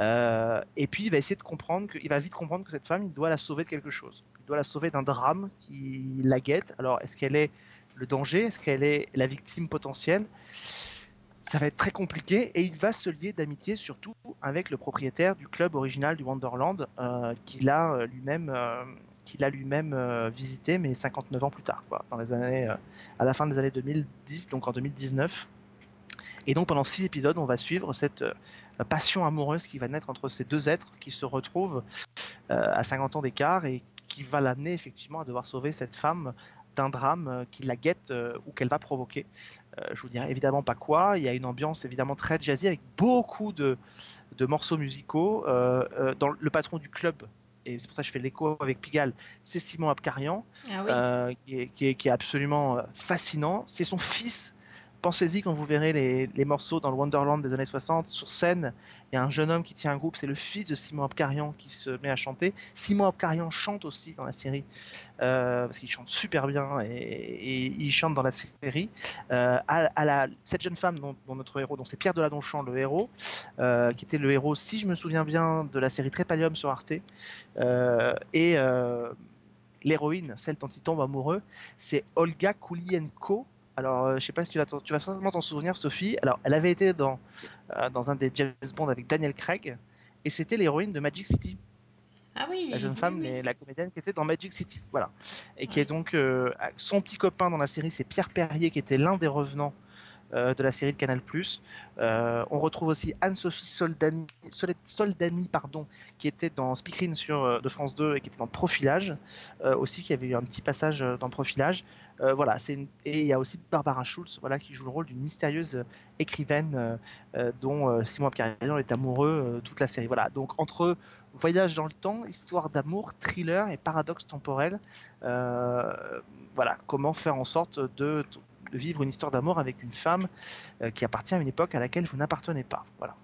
Euh, et puis il va essayer de comprendre que, il va vite comprendre que cette femme, il doit la sauver de quelque chose. Il doit la sauver d'un drame qui la guette. Alors est-ce qu'elle est le danger? Est-ce qu'elle est la victime potentielle? Ça va être très compliqué et il va se lier d'amitié surtout avec le propriétaire du club original du Wonderland euh, qu'il a euh, lui-même qu'il a lui-même euh, visité mais 59 ans plus tard dans les années euh, à la fin des années 2010 donc en 2019. Et donc pendant six épisodes, on va suivre cette euh, passion amoureuse qui va naître entre ces deux êtres qui se retrouvent à 50 ans d'écart et qui va l'amener effectivement à devoir sauver cette femme d'un drame qui la guette ou qu'elle va provoquer. Je vous dirai évidemment pas quoi. Il y a une ambiance évidemment très jazzy avec beaucoup de, de morceaux musicaux. Dans le patron du club, et c'est pour ça que je fais l'écho avec Pigalle, c'est Simon Abkarian, Ah oui. euh, qui, est, qui est- qui est absolument euh, fascinant. C'est son fils. Pensez-y quand vous verrez les, morceaux dans le Wonderland des années 60 sur scène. Il y a un jeune homme qui tient un groupe, c'est le fils de Simon Abkarian qui se met à chanter. Simon Abkarian chante aussi dans la série euh, parce qu'il chante super bien et, il chante dans la série. Euh, cette jeune femme dont, notre héros, c'est Pierre Deladonchamp, le héros, euh, qui était le héros, si je me souviens bien, de la série Trépalium sur Arte, et l'héroïne, celle dont il tombe amoureux, c'est Olga Kulienko. Alors, euh, je sais pas si tu vas, tu vas certainement t'en souvenir, Sophie. Alors, elle avait été dans, euh, dans un des James Bond avec Daniel Craig, et c'était l'héroïne de Magic City, Ah oui. la jeune oui, femme, oui. mais la comédienne qui était dans Magic City, voilà, et qui est donc euh, son petit copain dans la série, c'est Pierre Perrier, qui était l'un des revenants euh, de la série de Canal+. Euh, on retrouve aussi Anne-Sophie Soldani, Soldani, pardon, qui était dans Speakerine sur de France 2 et qui était dans Profilage, euh, aussi qui avait eu un petit passage dans Profilage. Euh, voilà, c'est une... et il y a aussi Barbara Schultz, voilà, qui joue le rôle d'une mystérieuse euh, écrivaine euh, dont Simon Abkarian est amoureux toute la série. Voilà, donc entre voyage dans le temps, histoire d'amour, thriller et paradoxe temporel, voilà, comment faire en sorte de, de vivre une histoire d'amour avec une femme qui appartient à une époque à laquelle vous n'appartenez pas. Voilà.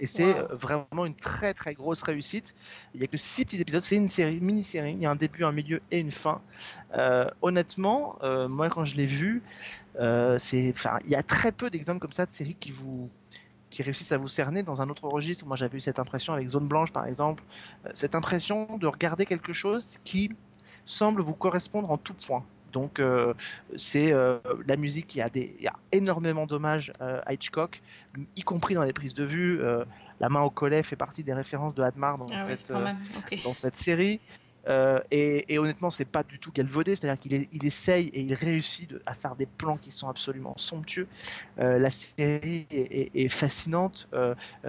Et c'est Wow. euh, vraiment une très très grosse réussite. Il n'y a que six petits épisodes. C'est une série, mini-série. Il y a un début, un milieu et une fin. Euh, honnêtement, euh, moi quand je l'ai vu, euh, c'est, il y a très peu d'exemples comme ça de séries qui vous qui réussissent à vous cerner dans un autre registre. Moi j'avais eu cette impression avec Zone Blanche par exemple, cette impression de regarder quelque chose qui semble vous correspondre en tout point. Donc euh, c'est euh, la musique, il y a, des, il y a énormément d'hommages euh, à Hitchcock, y compris dans les prises de vue. La main au collet fait partie des références de Hadmar dans, Ah cette, dans série. Et, et honnêtement, c'est pas du tout galvaudé, c'est-à-dire qu'il est- il essaye et il réussit de- à faire des plans qui sont absolument somptueux. La série est, est- est fascinante.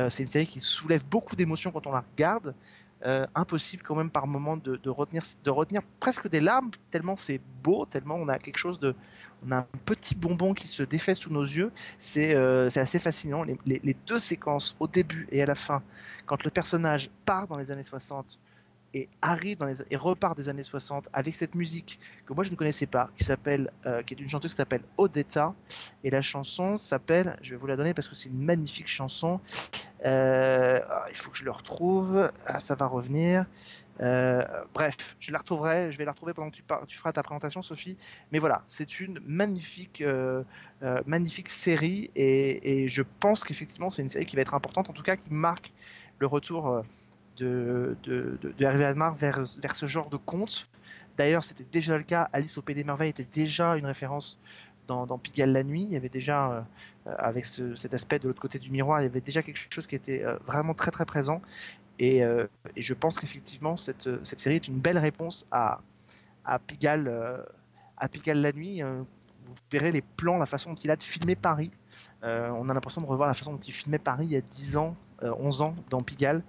C'est une série qui soulève beaucoup d'émotions quand on la regarde. Euh, impossible quand même par moment de, retenir, de retenir presque des larmes, tellement c'est beau, tellement on a quelque chose de. On a un petit bonbon qui se défait sous nos yeux. C'est euh, assez fascinant. Les deux séquences, au début et à la fin, quand le personnage part dans les années 60 et arrive et repart des années 60 avec cette musique que moi je ne connaissais pas, qui s'appelle, euh, qui est une chanteuse qui s'appelle Odetta, et la chanson s'appelle, je vais vous la donner parce que c'est une magnifique chanson. Euh, ah, il faut que je le retrouve, Ah, ça va revenir. Euh, bref, je la retrouverai, je vais la retrouver pendant que tu, feras ta présentation, Sophie. Mais voilà, c'est une magnifique, magnifique série et, je pense qu'effectivement c'est une série qui va être importante, en tout cas qui marque le retour de, de, de, Admar vers, vers ce genre de conte. D'ailleurs, c'était déjà le cas. Alice au Pays des Merveilles était déjà une référence dans, Pigalle la nuit. Il y avait déjà, euh, avec ce- cet aspect de l'autre côté du miroir, il y avait déjà quelque chose qui était euh, vraiment très très présent. Et, euh, et je pense qu'effectivement, cette, cette série est une belle réponse à, à, Pigalle, à Pigalle la nuit. Vous verrez les plans, la façon dont il a de filmer Paris. On a l'impression de revoir la façon dont il filmait Paris il y a 10 ans, euh, 11 ans dans Pigalle.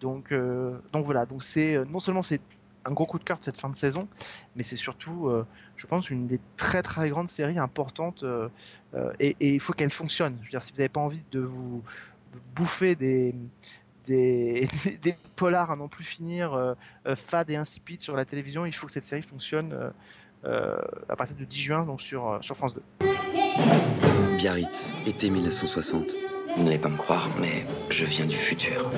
Donc, euh, donc voilà, donc c'est euh, non seulement c'est un gros coup de cœur de cette fin de saison, mais c'est surtout, euh, je pense, une des très très grandes séries importantes et, il faut qu'elle fonctionne. Je veux dire, si vous n'avez pas envie de vous bouffer des, des, polars à non plus finir, fades et insipides sur la télévision, il faut que cette série fonctionne à partir du 10 juin donc sur, sur France 2. Biarritz, été 1960. Vous n'allez pas me croire, mais je viens du futur.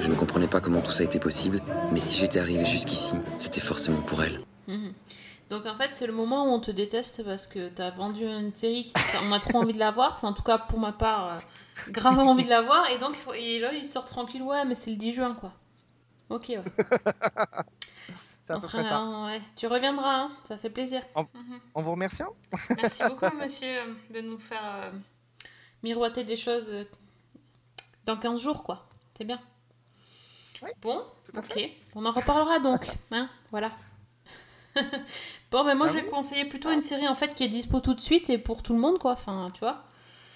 Je ne comprenais pas comment tout ça était possible, mais si j'étais arrivé jusqu'ici, c'était forcément pour elle. Mhm. Donc en fait, c'est le moment où on te déteste parce que t'as vendu une série qui on a trop envie de la voir. Enfin, en tout cas, pour ma part, euh, grave envie de la voir. Et donc, et là, il sort tranquille. Ouais, mais c'est le 10 juin, quoi. Ok, ouais. C'est à peu près ça. un- ouais. Tu reviendras, hein, ça fait plaisir. Mhm. En vous remerciant. Merci beaucoup, monsieur, de nous faire euh, miroiter des choses euh, dans 15 jours, quoi. C'est bien. bon, ok. On en reparlera donc. Hein, voilà. bon, ben moi, Ah je vais oui conseiller plutôt une série en fait qui est dispo tout de suite et pour tout le monde, quoi. Enfin, tu vois.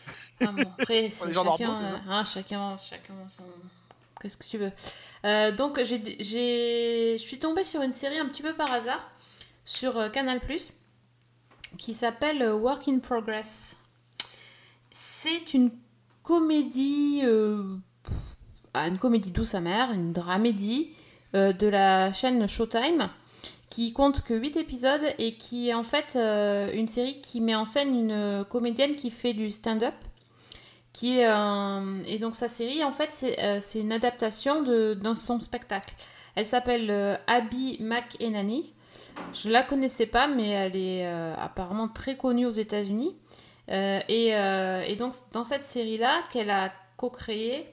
Enfin, bon, après, c'est chacun, normaux, euh, hein, chacun, chacun son. Qu'est-ce que tu veux Euh, Donc, j'ai, j'ai- je suis tombée sur une série un petit peu par hasard sur euh, Canal qui s'appelle euh, Work in Progress. C'est une comédie, euh, ah, une comédie douce amère, une dramédie euh, de la chaîne Showtime qui compte que 8 épisodes et qui est en fait euh, une série qui met en scène une comédienne qui fait du stand-up. Qui est, et donc sa série, en fait, c'est une adaptation de, son spectacle. Elle s'appelle Abby McEnany. Je la connaissais pas, mais elle est apparemment très connue aux États-Unis. Euh, et, euh, et donc, dans cette série-là, qu'elle a co-créée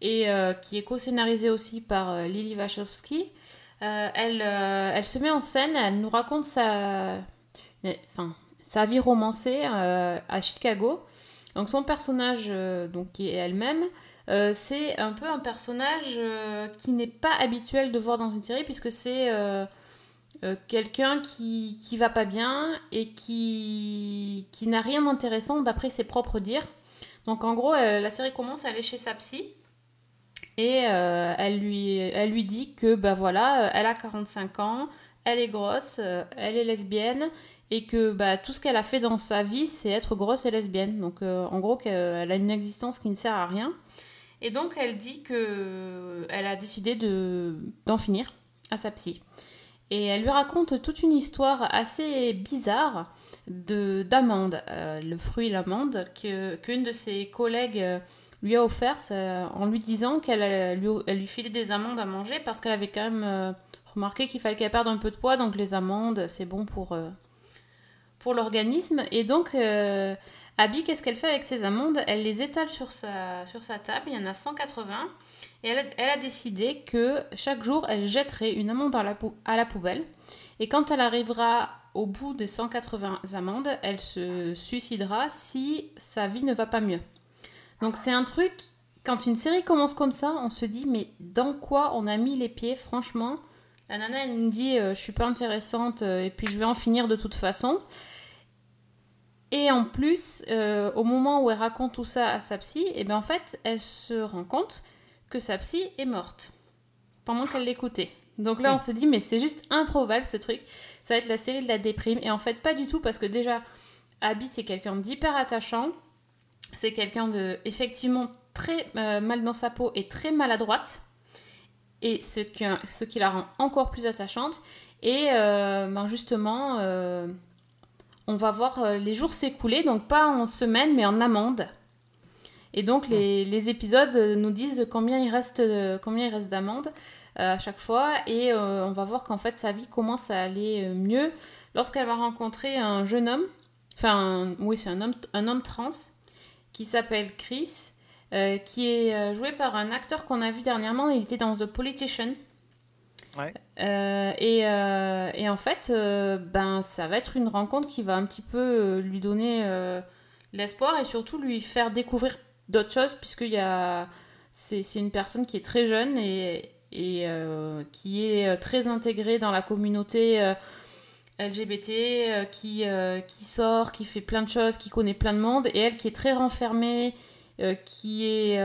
et euh, qui est co-scénarisée aussi par Lily Wachowski, elle, se met en scène, elle nous raconte sa, vie romancée à Chicago. Donc, son personnage, donc, qui est elle-même, c'est un peu un personnage qui n'est pas habituel de voir dans une série, puisque c'est euh, quelqu'un qui, qui va pas bien et qui, qui n'a rien d'intéressant d'après ses propres dires. Donc en gros, euh, la série commence à aller chez sa psy et euh, elle, lui, elle lui dit que bah voilà, elle a 45 ans, elle est grosse, elle est lesbienne et que bah, tout ce qu'elle a fait dans sa vie, c'est être grosse et lesbienne. Donc en gros, qu'elle a une existence qui ne sert à rien. Et donc elle dit que elle a décidé de d'en finir à sa psy. Et elle lui raconte toute une histoire assez bizarre de d'amande, euh, le fruit l'amande, que qu'une de ses collègues euh, lui a offert ça- en lui disant qu'elle euh, lui, elle lui filait des amandes à manger parce qu'elle avait quand même euh, remarqué qu'il fallait qu'elle perde un peu de poids, donc les amandes, c'est bon pour, euh, pour l'organisme. Et donc, euh, Abby, qu'est-ce qu'elle fait avec ces amandes? Elle les étale sur sa, sur sa table, il y en a 180, et elle, a- décidé que chaque jour, elle jetterait une amande à la, poubelle. Et quand elle arrivera au bout des 180 amandes, elle se suicidera si sa vie ne va pas mieux. Donc c'est un truc, quand une série commence comme ça, on se dit mais dans quoi on a mis les pieds franchement? La nana elle me dit euh, je suis pas intéressante euh, et puis je vais en finir de toute façon. Et en plus, euh, au moment où elle raconte tout ça à sa psy, et ben en fait elle se rend compte que sa psy est morte pendant qu'elle l'écoutait. Donc là on se dit mais c'est juste improbable ce truc. Ça va être la série de la déprime et en fait pas du tout parce que déjà Abby c'est quelqu'un d'hyper attachant. C'est quelqu'un de effectivement très euh, mal dans sa peau et très maladroite. Et ce qui, ce qui la rend encore plus attachante. Et euh, ben justement, euh, on va voir les jours s'écouler, donc pas en semaine, mais en amende. Et donc les, les épisodes nous disent combien il reste, combien il reste d'amendes euh, à chaque fois. Et euh, on va voir qu'en fait sa vie commence à aller euh, mieux lorsqu'elle va rencontrer un jeune homme. Enfin, oui, c'est un homme, un homme trans qui s'appelle Chris, euh, qui est joué par un acteur qu'on a vu dernièrement. Il était dans The Politician. Ouais. Euh, et, euh, et en fait, euh, ben, ça va être une rencontre qui va un petit peu lui donner l'espoir et surtout lui faire découvrir d'autres choses, puisqu'il y a... c'est une personne qui est très jeune et, euh, qui est euh, très intégrée dans la communauté euh, LGBT, qui, sort, qui fait plein de choses, qui connaît plein de monde, et elle qui est très renfermée, qui est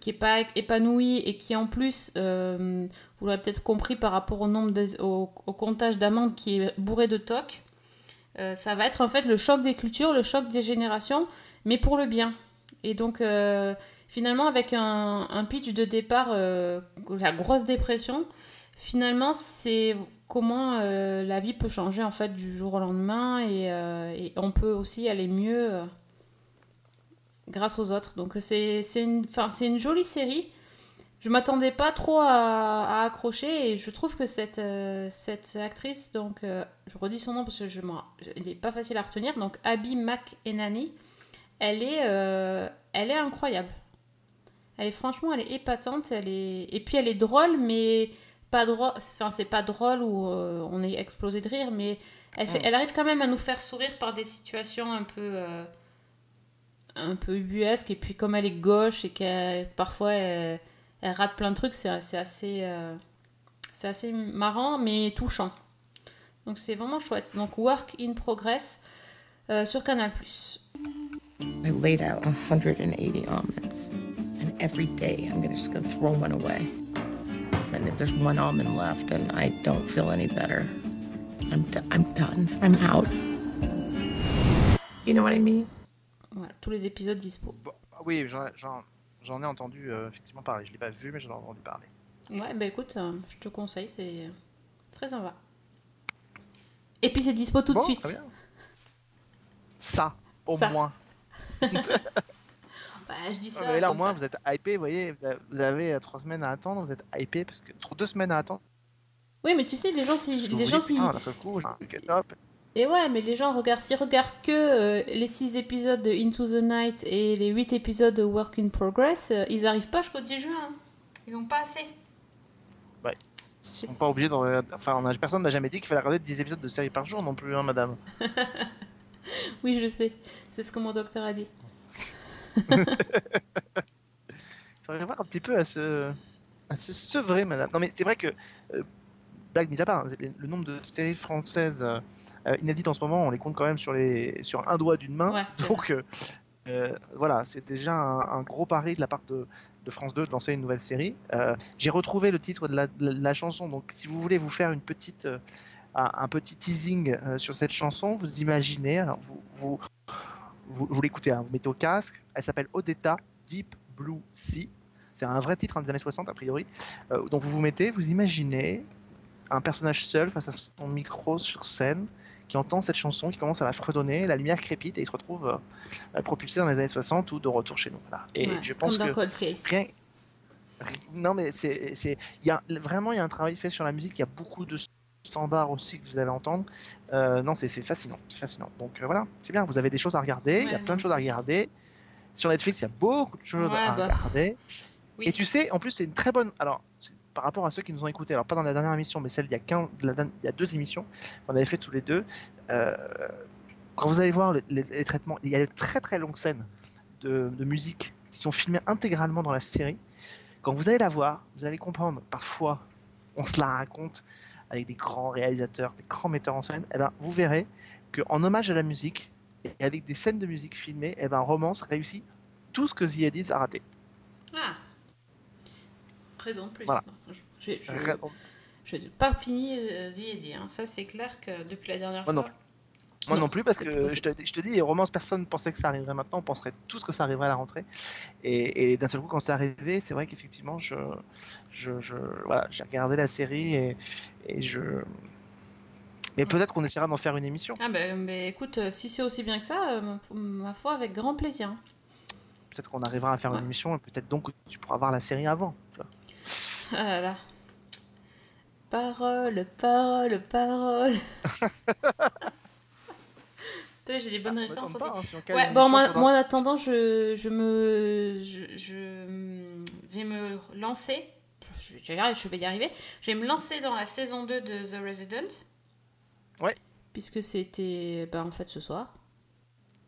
qui est pas épanouie et qui en plus, vous l'avez peut-être compris par rapport au nombre des- au, comptage d'amendes qui est bourré de toc, ça va être en fait le choc des cultures, le choc des générations, mais pour le bien. Et donc euh, finalement avec un, pitch de départ, euh, la grosse dépression, finalement c'est comment euh, la vie peut changer en fait du jour au lendemain et, on peut aussi aller mieux grâce aux autres. Donc c'est une, une jolie série. Je m'attendais pas trop à, accrocher et je trouve que cette, cette actrice, donc je redis son nom parce que je il n'est pas facile à retenir, donc Abby McEnany, elle est, euh, elle est incroyable. Elle est franchement, elle est épatante, elle est et puis elle est drôle, mais pas drôle. Enfin, c'est pas drôle où euh, on est explosé de rire, mais elle, fait, elle arrive quand même à nous faire sourire par des situations un peu, euh, un peu ubuesques. Et puis comme elle est gauche et qu'elle parfois elle, elle rate plein de trucs, c'est assez, euh, c'est assez marrant, mais touchant. Donc c'est vraiment chouette. Donc Work in Progress euh, sur Canal+. I laid out 180 almonds, and every day I'm gonna just gonna throw one away. And if there's one almond left and I don't feel any better, I'm I'm done. I'm out. You know what I mean? Voilà, tous les épisodes dispo. Bon, oui, j'en j'en- j'en ai entendu euh, effectivement parler. Je l'ai pas vu, mais j'en ai entendu parler. Ouais, bah écoute, euh, je te conseille, c'est très sympa. Et puis c'est dispo tout de Bon, suite. très bien. Ça, au Ça. moins. Bah, je dis ça. Mais là, au moins, ça. vous êtes hypé, vous voyez, vous avez- euh, trois semaines à attendre, vous êtes hypé parce que trop deux semaines à attendre. Oui, mais tu sais, les gens, si, les gens, si, putain, seul coup, et ouais, mais les gens regardent, s'ils regardent que euh, les 6 épisodes de Into the Night et les 8 épisodes de Work in Progress, euh, ils arrivent pas jusqu'au 10 juin. hein. Ils n'ont pas assez. Ouais. Ils sont pas obligés d'en regarder- Enfin, on a... personne n'a jamais dit qu'il fallait regarder 10 épisodes de série par jour non plus, hein, madame. Oui, je sais. C'est ce que mon docteur a dit. Il faudrait voir un petit peu à se, à se sevrer, madame. Non, mais c'est vrai que, euh, blague mise à part, hein, le nombre de séries françaises euh, euh, inédites en ce moment, on les compte quand même sur, les... sur un doigt d'une main. Ouais, Donc, euh, euh, voilà, c'est déjà un, un gros pari de la part de, de France 2 de lancer une nouvelle série. J'ai retrouvé le titre de la, de chanson, donc si vous voulez vous faire une petite, un, petit teasing euh, sur cette chanson, vous imaginez, alors vous, vous, vous, vous l'écoutez, hein, vous mettez au casque, elle s'appelle Odetta Deep Blue Sea. C'est un vrai titre hein, des années 60 a priori. Euh, donc vous vous mettez, vous imaginez un personnage seul face à son micro sur scène qui entend cette chanson, qui commence à la fredonner, la lumière crépite et il se retrouve euh, propulsé dans les années 60 ou de retour chez nous. Voilà. Et Ouais, je pense comme dans que rien- ri- non mais c'est c'est il y a vraiment il y a un travail fait sur la musique. Il y a beaucoup de standards aussi que vous allez entendre. Euh, non c'est fascinant, c'est fascinant. Donc euh, voilà, c'est bien. Vous avez des choses à regarder. il y a plein de choses à regarder. Sur Netflix, il y a beaucoup de choses Ouais, à bah, regarder. oui. Et tu sais, en plus, c'est une très bonne. Alors, par rapport à ceux qui nous ont écoutés, alors pas dans la dernière émission, mais celle d'il y a, 15 de la dernière- il y a deux émissions qu'on avait fait tous les deux. euh, quand vous allez voir les, les- les traitements, il y a de très très longues scènes de, de musique qui sont filmées intégralement dans la série. Quand vous allez la voir, vous allez comprendre. Parfois, on se la raconte avec des grands réalisateurs, des grands metteurs en scène. Et ben, vous verrez que en hommage à la musique et avec des scènes de musique filmées, et ben, Romance réussit tout ce que Eddies a raté. Ah. De plus. Voilà. Je- Je je- Ra- je n'ai pas fini euh, The Eddy, hein. Ça, c'est clair que depuis la dernière Moi non fois. Moi non, Non, plus, parce que je te, je te dis, Romance, personne ne pensait que ça arriverait maintenant, on penserait tous que ça arriverait à la rentrée. Et, et d'un seul coup, quand c'est arrivé, c'est vrai qu'effectivement, je, je, je- voilà, j'ai regardé la série et, et je. Mais peut-être qu'on essaiera d'en faire une émission. Ah ben, mais écoute, euh, si c'est aussi bien que ça, euh, ma- foi, avec grand plaisir. Peut-être qu'on arrivera à faire Ouais. une émission et peut-être donc que tu pourras voir la série avant. tu vois. Ah là là. Parole, parole, parole. Toi, j'ai des bonnes Ah, références pas, hein, si Ouais, bon, moi, en attendant, je, je me. Je, je, vais me lancer. Je, je vais y arriver, je vais me lancer dans la saison 2 de The Resident. Ouais. Puisque c'était. Ben, en fait, ce soir.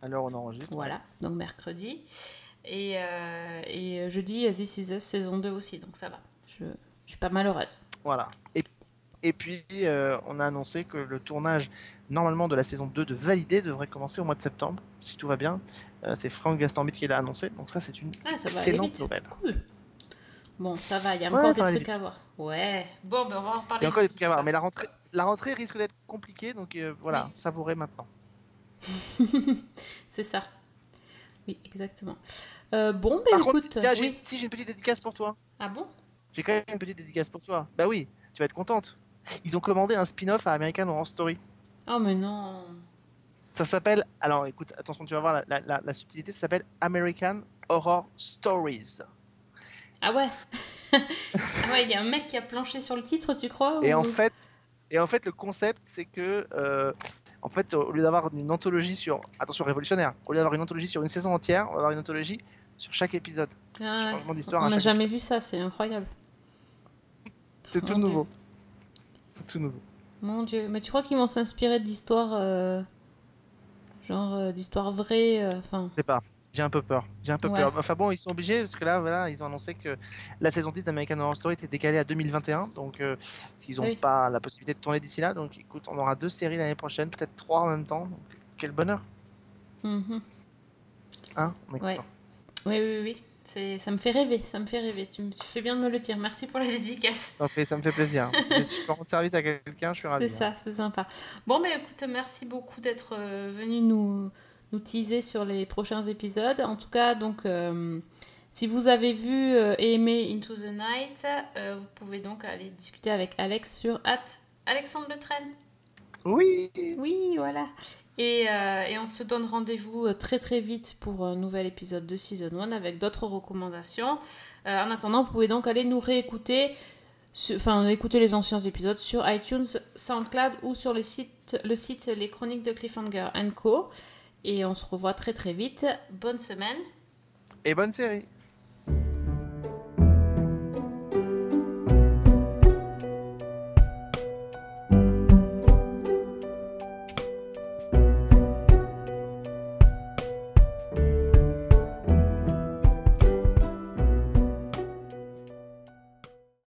Où on enregistre. Voilà, donc mercredi. Et, euh, et jeudi, This Is Us saison 2 aussi, donc ça va. Je, je suis pas malheureuse. Voilà. Et, et puis, euh, on a annoncé que le tournage, normalement, de la saison 2 de Validé devrait commencer au mois de septembre, si tout va bien. Euh, c'est Franck Gastambit qui l'a annoncé, donc ça, c'est une Ah, ça excellente nouvelle. Cool. Bon, ça va, il y a encore des trucs vite. à voir. Ouais. Bon, ben on va en reparler. Il y a encore de des trucs à voir, mais la rentrée, la rentrée risque d'être compliquée, donc euh, voilà, Oui. savourez maintenant. C'est ça. Oui, exactement. Euh, bon, ben Par écoute. contre, tiens, oui. si j'ai une petite dédicace pour toi. Ah bon? J'ai quand même une petite dédicace pour toi. Bah oui, tu vas être contente. Ils ont commandé un spin-off à American Horror Story. Oh, mais non. Ça s'appelle, alors écoute, attention, tu vas voir la, la- la- la subtilité, ça s'appelle American Horror Stories. Ah ouais Ah ouais, il y a un mec qui a planché sur le titre, tu crois Et ou- en fait, et en fait, le concept, c'est que, euh, en fait, au lieu d'avoir une anthologie sur, attention, révolutionnaire, au lieu d'avoir une anthologie sur une saison entière, on va avoir une anthologie sur chaque épisode. Ah ouais. Changement d'histoire On n'a jamais vu ça, c'est incroyable. C'est tout nouveau. C'est tout nouveau. Mon dieu. Mais tu crois qu'ils vont s'inspirer d'histoires. euh, Genre euh, d'histoires vraies euh, Enfin. Je sais pas. J'ai un peu peur. J'ai un peu Ouais. peur. Enfin bon, ils sont obligés parce que là, voilà, ils ont annoncé que la saison 10 d'American Horror Story était décalée à 2021. Donc, euh, s'ils n'ont Ah oui. pas la possibilité de tourner d'ici là, donc écoute, on aura deux séries l'année prochaine, peut-être trois en même temps. Donc, quel bonheur, mhm. hein On est Ouais. content. Oui, oui, oui. Ça me fait rêver, ça me fait rêver. Tu, me- tu fais bien de me le dire. Merci pour la dédicace. Ça, fait, ça me fait plaisir. si je peux rendre service à quelqu'un, je suis ravi. C'est ça, c'est sympa. Bon, mais écoute, merci beaucoup d'être euh, venu nous, nous teaser sur les prochains épisodes. En tout cas, donc, euh, si vous avez vu euh, et aimé Into the Night, euh, vous pouvez donc aller discuter avec Alex sur at Alexandre Le Train. Oui. Oui, voilà. Et, euh, et on se donne rendez-vous euh, très très vite pour un nouvel épisode de Season 1 avec d'autres recommandations. Euh, en attendant, vous pouvez donc aller nous réécouter, enfin écouter les anciens épisodes sur iTunes, SoundCloud ou sur le site, le site Les Chroniques de Cliffhanger Co. Et on se revoit très très vite. Bonne semaine. Et bonne série.